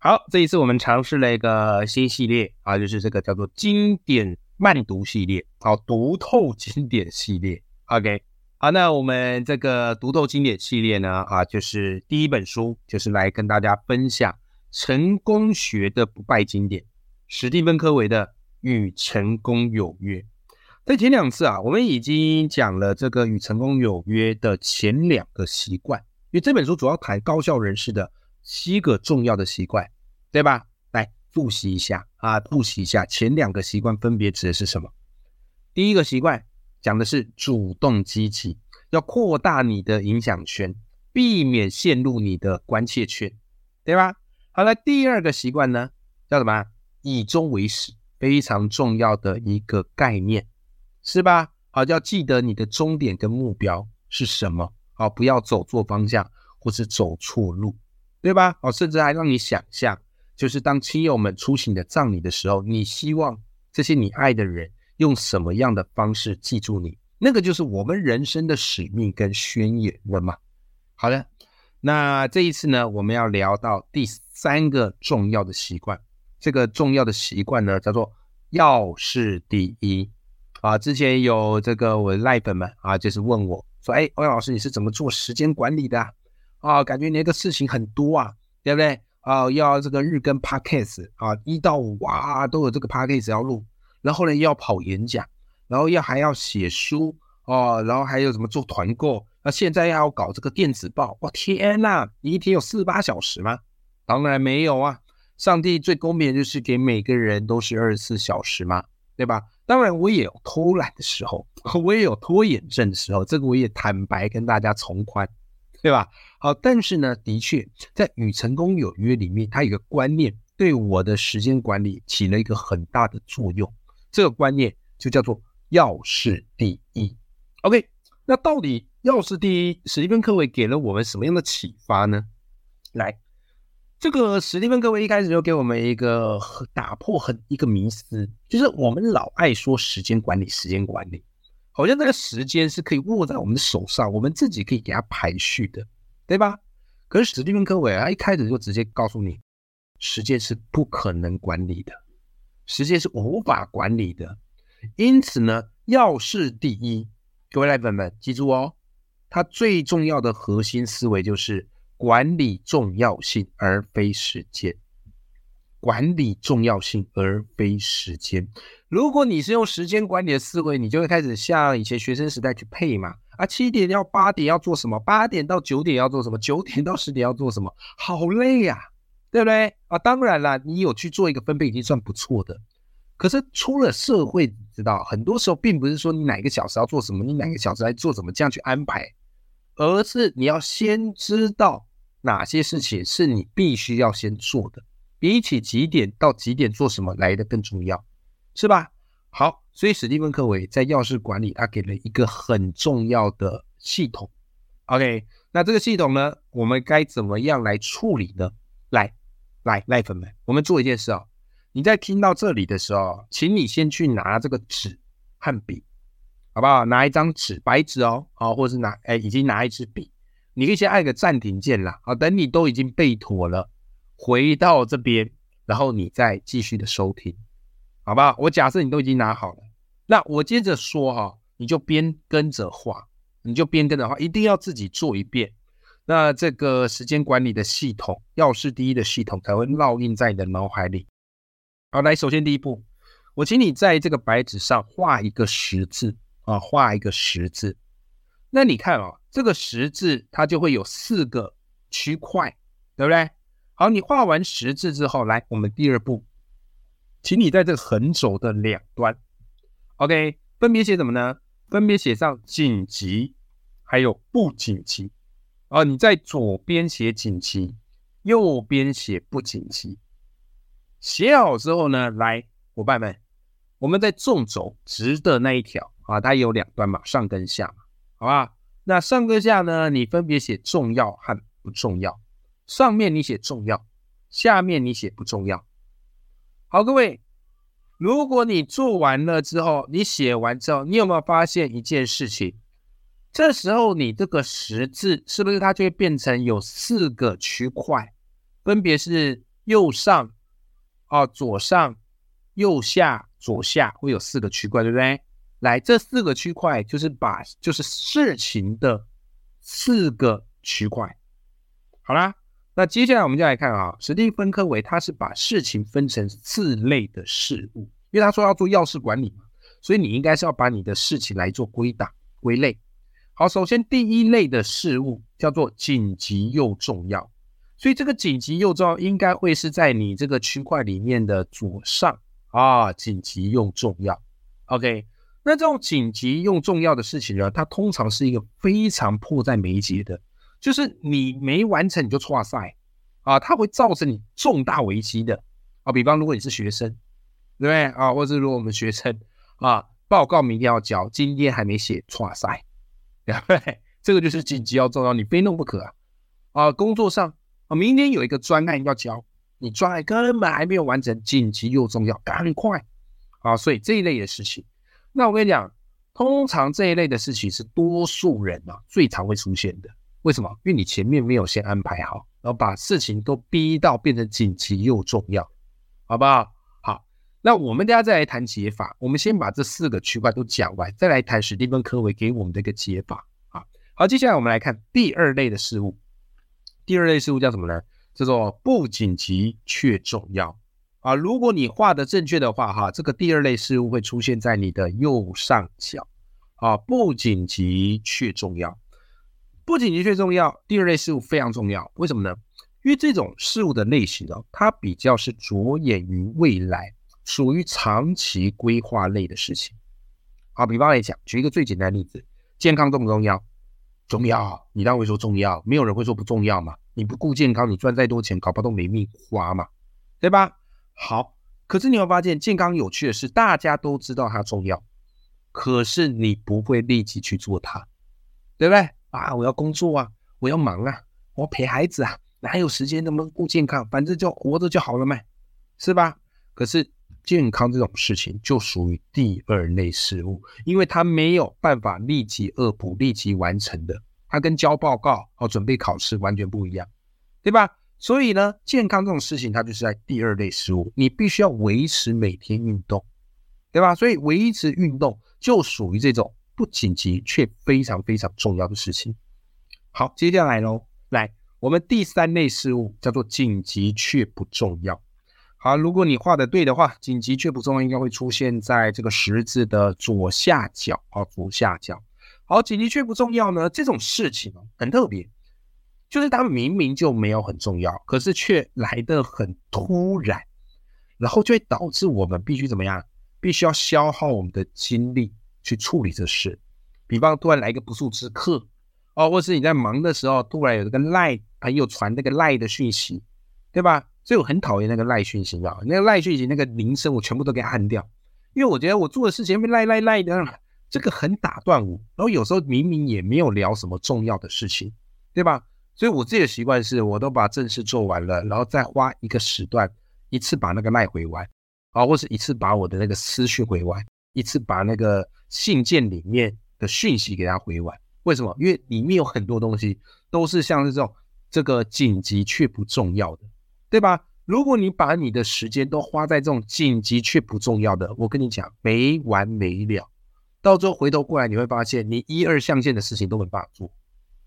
好，这一次我们尝试了一个新系列啊，就是这个叫做经典慢读系列，好，读透经典系列。OK，好，那我们这个读透经典系列呢，啊，就是第一本书，就是来跟大家分享成功学的不败经典，史蒂芬科维的《与成功有约》。在前两次啊，我们已经讲了这个《与成功有约》的前两个习惯，因为这本书主要谈高效人士的七个重要的习惯，对吧？来复习一下啊，复习一下前两个习惯分别指的是什么？第一个习惯讲的是主动积极，要扩大你的影响圈，避免陷入你的关切圈，对吧？好了，第二个习惯呢，叫什么？以终为始，非常重要的一个概念。是吧？好，要记得你的终点跟目标是什么，好，不要走错方向或是走错路，对吧？哦，甚至还让你想象，就是当亲友们出席的葬礼的时候，你希望这些你爱的人用什么样的方式记住你？那个就是我们人生的使命跟宣言了嘛。好的，那这一次呢，我们要聊到第三个重要的习惯，这个重要的习惯呢，叫做要事第一。啊，之前有这个我的赖粉们啊，就是问我说：“哎，欧阳老师，你是怎么做时间管理的啊？啊感觉你那个事情很多啊，对不对？啊，要这个日更 podcast 啊，一到五啊都有这个 podcast 要录，然后呢又要跑演讲，然后要还要写书哦，然后还有什么做团购，那现在要搞这个电子报，哇天呐，你一天有四八小时吗？当然没有啊，上帝最公平的就是给每个人都是二十四小时嘛，对吧？”当然，我也有偷懒的时候，我也有拖延症的时候，这个我也坦白跟大家从宽，对吧？好，但是呢，的确在《与成功有约》里面，它有个观念对我的时间管理起了一个很大的作用。这个观念就叫做要事第一。OK，那到底要事第一，史蒂芬·科维给了我们什么样的启发呢？来。这个史蒂芬·科维一开始就给我们一个打破很一个迷思，就是我们老爱说时间管理，时间管理，好像这个时间是可以握在我们的手上，我们自己可以给它排序的，对吧？可是史蒂芬·科维他一开始就直接告诉你，时间是不可能管理的，时间是无法管理的。因此呢，要事第一，各位来粉们记住哦，它最重要的核心思维就是。管理重要性而非时间，管理重要性而非时间。如果你是用时间管理的思维，你就会开始像以前学生时代去配嘛。啊，七点要八点要做什么？八点到九点要做什么？九点到十点要做什么？好累呀，对不对？啊，当然啦，你有去做一个分配已经算不错的。可是出了社会，你知道，很多时候并不是说你哪个小时要做什么，你哪个小时来做什么这样去安排，而是你要先知道。哪些事情是你必须要先做的？比起几点到几点做什么来的更重要，是吧？好，所以史蒂芬·科维在钥匙管理，他给了一个很重要的系统。OK，那这个系统呢，我们该怎么样来处理呢？来，来，赖粉们，我们做一件事啊！你在听到这里的时候，请你先去拿这个纸和笔，好不好？拿一张纸，白纸哦，好，或者是拿，哎，已经拿一支笔。你可以先按个暂停键啦，好，等你都已经背妥了，回到这边，然后你再继续的收听，好不好？我假设你都已经拿好了，那我接着说哈，你就边跟着画，你就边跟着画，一定要自己做一遍。那这个时间管理的系统，要事第一的系统才会烙印在你的脑海里。好，来，首先第一步，我请你在这个白纸上画一个十字啊，画一个十字。那你看啊。这个十字它就会有四个区块，对不对？好，你画完十字之后，来，我们第二步，请你在这个横轴的两端，OK，分别写什么呢？分别写上紧急，还有不紧急。哦，你在左边写紧急，右边写不紧急。写好之后呢，来，伙伴们，我们在纵轴直的那一条啊，它有两端嘛，上跟下嘛，好吧？那上跟下呢，你分别写重要和不重要。上面你写重要，下面你写不重要。好，各位，如果你做完了之后，你写完之后，你有没有发现一件事情？这时候你这个十字是不是它就会变成有四个区块，分别是右上。哦，左上、右下、左下会有四个区块，对不对？来，这四个区块就是把就是事情的四个区块。好啦，那接下来我们就来看啊，史蒂芬科维他是把事情分成四类的事物，因为他说要做要事管理嘛，所以你应该是要把你的事情来做归档归类。好，首先第一类的事物叫做紧急又重要。所以这个紧急又重要，应该会是在你这个区块里面的左上啊，紧急又重要。OK，那这种紧急又重要的事情呢，它通常是一个非常迫在眉睫的，就是你没完成你就错赛啊，它会造成你重大危机的啊。比方如果你是学生，对不对啊？或者如果我们学生啊，报告明天要交，今天还没写错赛，对不对？这个就是紧急要重要，你非弄不可啊。啊，工作上。啊，明天有一个专案要交，你专案根本还没有完成，紧急又重要，赶快啊！所以这一类的事情，那我跟你讲，通常这一类的事情是多数人啊最常会出现的。为什么？因为你前面没有先安排好，然后把事情都逼到变成紧急又重要，好不好？好，那我们大家再来谈解法。我们先把这四个区块都讲完，再来谈史蒂芬·科维给我们的一个解法啊。好，接下来我们来看第二类的事物。第二类事物叫什么呢？叫做不紧急却重要啊！如果你画的正确的话，哈，这个第二类事物会出现在你的右上角啊。不紧急却重要，不紧急却重要。第二类事物非常重要，为什么呢？因为这种事物的类型哦，它比较是着眼于未来，属于长期规划类的事情。好，比方来讲，举一个最简单的例子，健康重不重要？重要，你当然会说重要，没有人会说不重要嘛。你不顾健康，你赚再多钱，搞不好都没命花嘛，对吧？好，可是你会发现，健康有趣的是，大家都知道它重要，可是你不会立即去做它，对不对？啊，我要工作啊，我要忙啊，我要陪孩子啊，哪有时间那么顾健康？反正就活着就好了嘛，是吧？可是。健康这种事情就属于第二类事物，因为它没有办法立即恶补、立即完成的，它跟交报告、哦准备考试完全不一样，对吧？所以呢，健康这种事情它就是在第二类事物，你必须要维持每天运动，对吧？所以维持运动就属于这种不紧急却非常非常重要的事情。好，接下来喽，来我们第三类事物叫做紧急却不重要。好，如果你画的对的话，紧急却不重要，应该会出现在这个十字的左下角。好，左下角。好，紧急却不重要呢？这种事情很特别，就是它明明就没有很重要，可是却来得很突然，然后就会导致我们必须怎么样？必须要消耗我们的精力去处理这事。比方突然来一个不速之客，哦，或是你在忙的时候，突然有这个赖朋友传那个赖的讯息，对吧？所以我很讨厌那个赖讯息啊，那个赖讯息那个铃声我全部都给按掉，因为我觉得我做的事情被赖赖赖的，这个很打断我。然后有时候明明也没有聊什么重要的事情，对吧？所以我自己的习惯是，我都把正事做完了，然后再花一个时段，一次把那个赖回完，啊，或是一次把我的那个思绪回完，一次把那个信件里面的讯息给他回完。为什么？因为里面有很多东西都是像是这种这个紧急却不重要的。对吧？如果你把你的时间都花在这种紧急却不重要的，我跟你讲没完没了。到最后回头过来，你会发现你一二象限的事情都没办法做，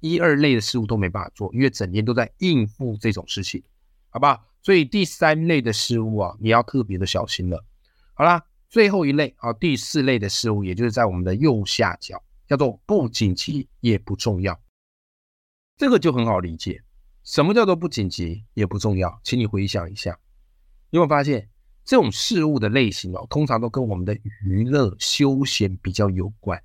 一二类的事物都没办法做，因为整天都在应付这种事情，好不好？所以第三类的事物啊，你要特别的小心了。好啦，最后一类啊，第四类的事物，也就是在我们的右下角，叫做不紧急也不重要，这个就很好理解。什么叫做不紧急也不重要？请你回想一下，有没有发现这种事物的类型哦，通常都跟我们的娱乐休闲比较有关，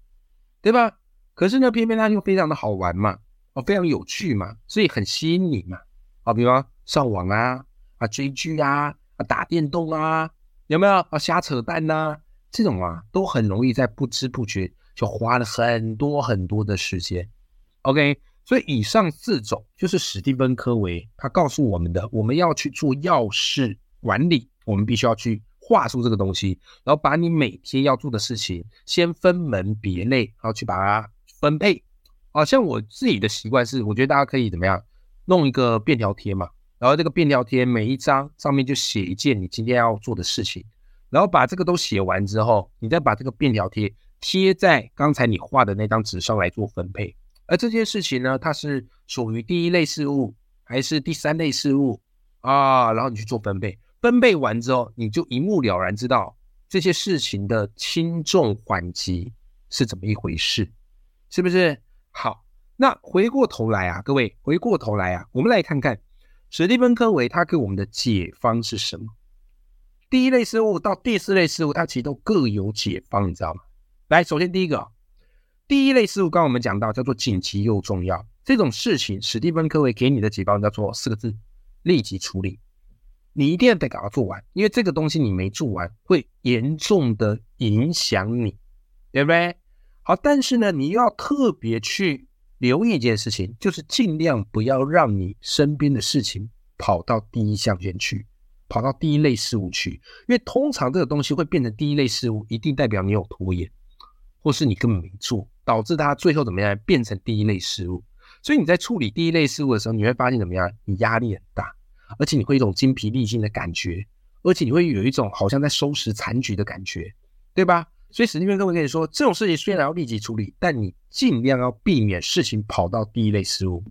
对吧？可是呢，偏偏它又非常的好玩嘛，哦，非常有趣嘛，所以很吸引你嘛。啊，比方上网啊，啊追剧啊，啊，打电动啊，有没有啊，瞎扯淡呐？这种啊，都很容易在不知不觉就花了很多很多的时间。OK，所以以上四种就是史蒂芬科维他告诉我们的，我们要去做要事管理，我们必须要去画出这个东西，然后把你每天要做的事情先分门别类，然后去把它分配。啊，像我自己的习惯是，我觉得大家可以怎么样，弄一个便条贴嘛，然后这个便条贴每一张上面就写一件你今天要做的事情，然后把这个都写完之后，你再把这个便条贴贴在刚才你画的那张纸上来做分配。而这件事情呢，它是属于第一类事物还是第三类事物啊？然后你去做分配，分配完之后，你就一目了然知道这些事情的轻重缓急是怎么一回事，是不是？好，那回过头来啊，各位回过头来啊，我们来看看史蒂芬·科维他给我们的解方是什么？第一类事物到第四类事物，它其实都各有解方，你知道吗？来，首先第一个，第一类事物，刚刚我们讲到叫做紧急又重要这种事情，史蒂芬·科维给你的解方叫做四个字：立即处理。你一定要得赶快做完，因为这个东西你没做完，会严重的影响你，对不对？好，但是呢，你又要特别去留意一件事情，就是尽量不要让你身边的事情跑到第一象限去，跑到第一类事物去，因为通常这个东西会变成第一类事物，一定代表你有拖延，或是你根本没做，导致它最后怎么样变成第一类事物。所以你在处理第一类事物的时候，你会发现怎么样？你压力很大，而且你会一种精疲力尽的感觉，而且你会有一种好像在收拾残局的感觉，对吧？所以史蒂芬跟我跟你说，这种事情虽然要立即处理，但你尽量要避免事情跑到第一类事物。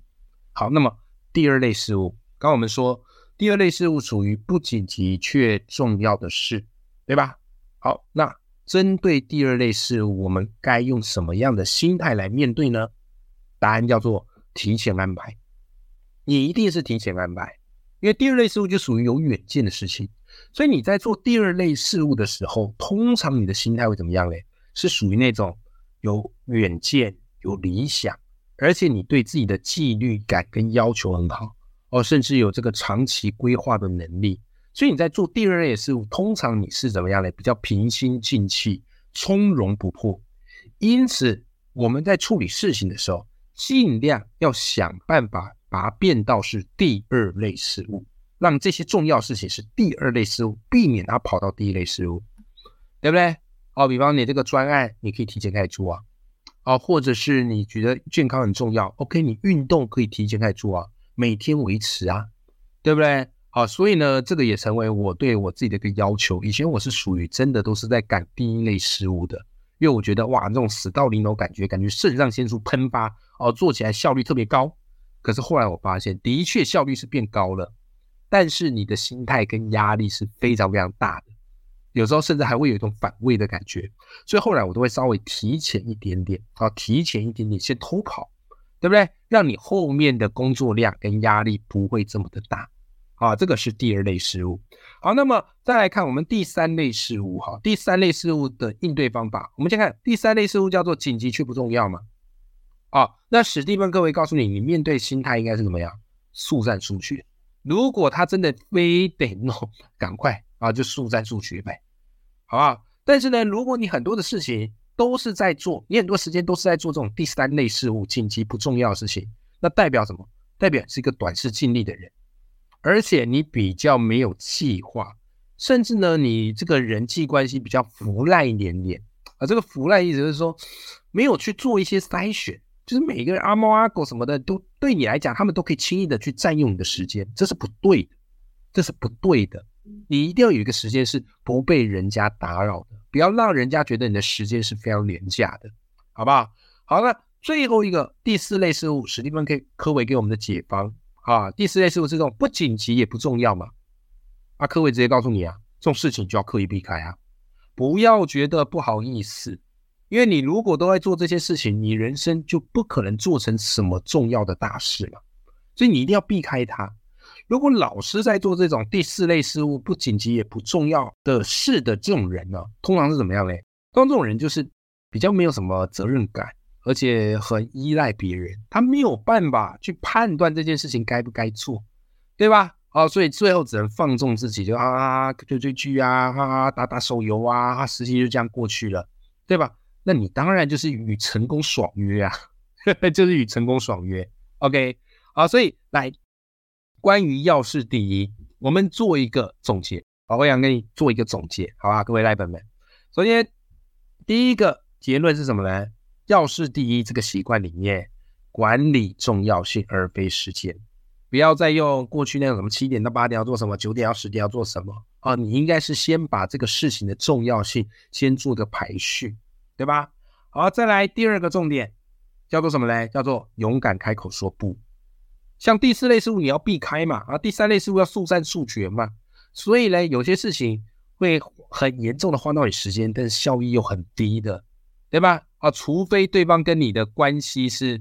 好，那么第二类事物，刚刚我们说第二类事物属于不紧急却重要的事，对吧？好，那针对第二类事物，我们该用什么样的心态来面对呢？答案叫做提前安排。你一定是提前安排，因为第二类事物就属于有远见的事情。所以你在做第二类事物的时候，通常你的心态会怎么样嘞？是属于那种有远见、有理想，而且你对自己的纪律感跟要求很好哦，甚至有这个长期规划的能力。所以你在做第二类事物，通常你是怎么样嘞？比较平心静气、从容不迫。因此我们在处理事情的时候，尽量要想办法把它变到是第二类事物。让这些重要事情是第二类事物，避免它跑到第一类事物，对不对？哦，比方你这个专案，你可以提前开始做啊。哦，或者是你觉得健康很重要，OK，你运动可以提前开始做啊，每天维持啊，对不对？好，所以呢，这个也成为我对我自己的一个要求。以前我是属于真的都是在赶第一类事物的，因为我觉得哇，这种死到临头感觉，感觉肾上腺素喷发哦，做起来效率特别高。可是后来我发现，的确效率是变高了。但是你的心态跟压力是非常非常大的，有时候甚至还会有一种反胃的感觉，所以后来我都会稍微提前一点点，啊，提前一点点先偷跑，对不对？让你后面的工作量跟压力不会这么的大，啊，这个是第二类事物。好，那么再来看我们第三类事物，哈，第三类事物的应对方法，我们先看第三类事物叫做紧急却不重要嘛，啊，那史蒂芬各位告诉你，你面对心态应该是怎么样？速战速决。如果他真的非得弄，赶快啊，就速战速决呗，好不好？但是呢，如果你很多的事情都是在做，你很多时间都是在做这种第三类事物、紧急不重要的事情，那代表什么？代表是一个短视尽力的人，而且你比较没有计划，甚至呢，你这个人际关系比较腐烂一点点啊。这个腐烂意思是说，没有去做一些筛选。就是每个人阿猫阿狗什么的，都对你来讲，他们都可以轻易的去占用你的时间，这是不对的，这是不对的。你一定要有一个时间是不被人家打扰的，不要让人家觉得你的时间是非常廉价的，好不好？好了，最后一个第四类事物，史蒂芬 K 科维给我们的解方啊，第四类事物是这种不紧急也不重要嘛？啊，科维直接告诉你啊，这种事情就要刻意避开啊，不要觉得不好意思。因为你如果都在做这些事情，你人生就不可能做成什么重要的大事了，所以你一定要避开它。如果老是在做这种第四类事物，不紧急也不重要的事的这种人呢，通常是怎么样嘞？通常这种人就是比较没有什么责任感，而且很依赖别人，他没有办法去判断这件事情该不该做，对吧？哦，所以最后只能放纵自己，就啊追追剧啊，啊打打手游啊，啊时间就这样过去了，对吧？那你当然就是与成功爽约啊，就是与成功爽约。OK，好，所以来关于要事第一，我们做一个总结。好，我想跟你做一个总结，好吧，各位来本们。首先，第一个结论是什么呢？要事第一这个习惯里面，管理重要性而非时间。不要再用过去那种什么七点到八点要做什么，九点到十点要做什么啊？你应该是先把这个事情的重要性先做个排序，对吧？好，再来第二个重点叫做什么呢？叫做勇敢开口说不。像第四类事物你要避开嘛，啊，第三类事物要速战速决嘛。所以呢，有些事情会很严重的花到你时间，但是效益又很低的，对吧？啊，除非对方跟你的关系是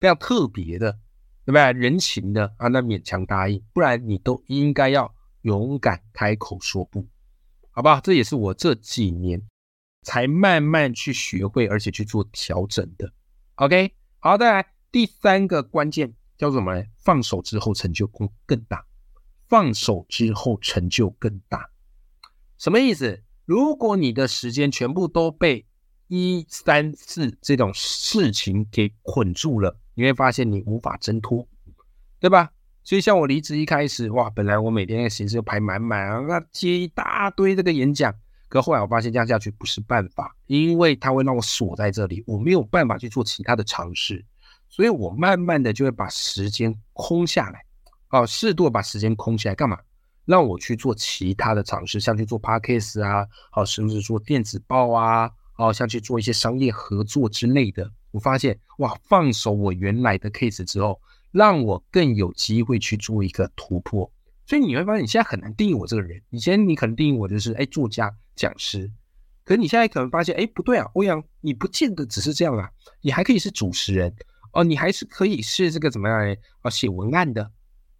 非常特别的。对不对？人情的啊，那勉强答应，不然你都应该要勇敢开口说不，好不好？这也是我这几年才慢慢去学会，而且去做调整的。OK，好，再来第三个关键叫做什么呢？放手之后成就更更大。放手之后成就更大，什么意思？如果你的时间全部都被一三四这种事情给捆住了。你会发现你无法挣脱，对吧？所以像我离职一开始，哇，本来我每天的行程就排满满啊，那接一大堆这个演讲，可后来我发现这样下去不是办法，因为它会让我锁在这里，我没有办法去做其他的尝试，所以我慢慢的就会把时间空下来，哦，适度把时间空下来干嘛？让我去做其他的尝试，像去做 podcast 啊，好，甚至做电子报啊，哦，像去做一些商业合作之类的。我发现哇，放手我原来的 case 之后，让我更有机会去做一个突破。所以你会发现，你现在很难定义我这个人。以前你可能定义我就是哎，作家、讲师，可是你现在可能发现，哎，不对啊，欧阳，你不见得只是这样啊，你还可以是主持人哦，你还是可以是这个怎么样呢？啊，写文案的，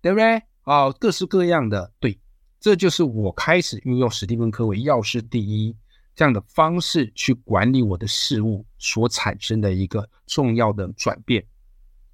对不对？哦，各式各样的，对，这就是我开始运用史蒂芬·科维要事第一。这样的方式去管理我的事物所产生的一个重要的转变。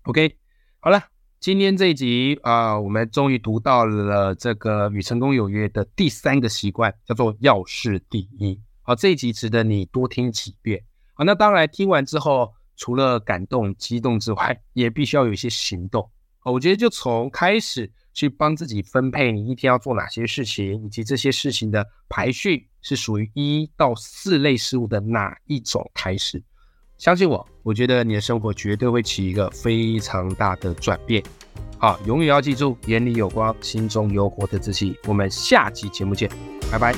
OK，好了，今天这一集啊，我们终于读到了这个与成功有约的第三个习惯，叫做要事第一。好，这一集值得你多听几遍。好，那当然听完之后，除了感动、激动之外，也必须要有一些行动。好，我觉得就从开始去帮自己分配你一天要做哪些事情，以及这些事情的排序。是属于一到四类事物的哪一种开始？相信我，我觉得你的生活绝对会起一个非常大的转变。好，永远要记住，眼里有光，心中有火的自己。我们下期节目见，拜拜。